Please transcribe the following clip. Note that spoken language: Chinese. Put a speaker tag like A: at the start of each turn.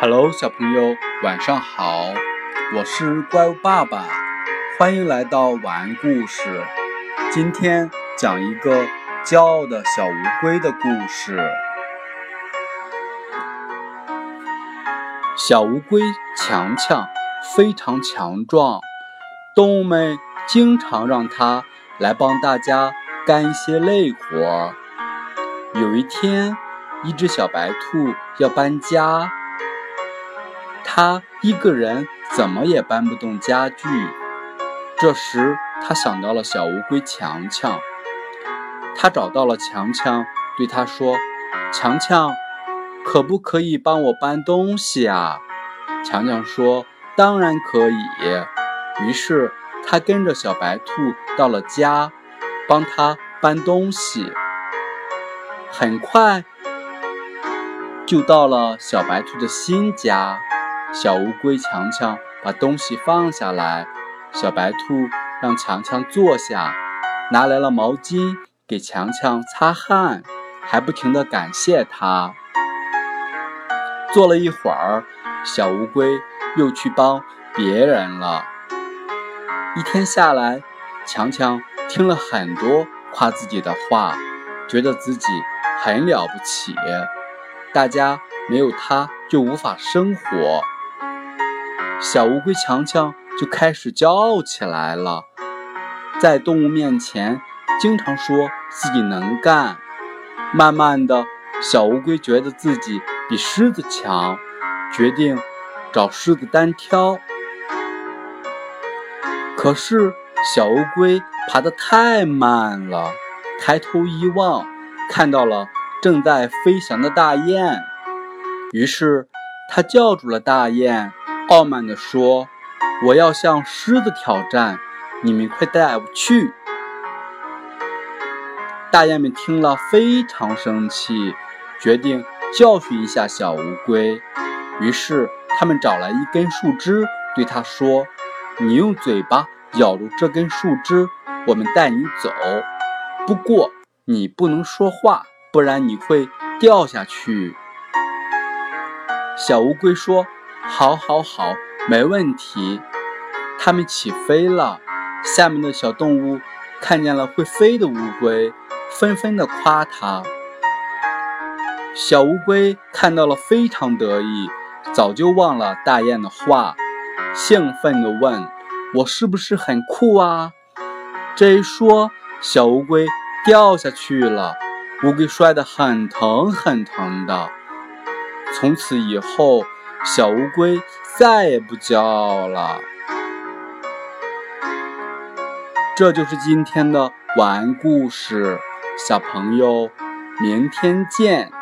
A: Hello，小朋友，晚上好！我是怪物爸爸，欢迎来到晚安故事。今天讲一个骄傲的小乌龟的故事。小乌龟强强非常强壮，动物们经常让它来帮大家干一些累活。有一天，一只小白兔要搬家。它一个人怎么也搬不动家具。这时，它想到了小乌龟强强。它找到了强强，对他说：“强强，可不可以帮我搬东西啊？”强强说：“当然可以。”于是，他跟着小白兔到了家，帮他搬东西。很快，就到了小白兔的新家。小乌龟强强把东西放下来，小白兔让强强坐下，拿来了毛巾给强强擦汗，还不停地感谢他。坐了一会儿，小乌龟又去帮别人了。一天下来，强强听了很多夸自己的话，觉得自己很了不起，大家没有它就无法生活。小乌龟强强就开始骄傲起来了，在动物面前经常说自己能干。慢慢的，小乌龟觉得自己比狮子强，决定找狮子单挑。可是小乌龟爬得太慢了，抬头一望，看到了正在飞翔的大雁，于是它叫住了大雁。傲慢地说：“我要向狮子挑战，你们快带我去！”大雁们听了非常生气，决定教训一下小乌龟。于是，他们找来一根树枝，对它说：“你用嘴巴咬住这根树枝，我们带你走。不过，你不能说话，不然你会掉下去。”小乌龟说。好，好，好，没问题。它们起飞了，下面的小动物看见了会飞的乌龟，纷纷的夸它。小乌龟看到了，非常得意，早就忘了大雁的话，兴奋地问：“我是不是很酷啊？”这一说，小乌龟掉下去了，乌龟摔得很疼很疼的。从此以后。小乌龟再也不骄傲了。这就是今天的晚安故事，小朋友，明天见。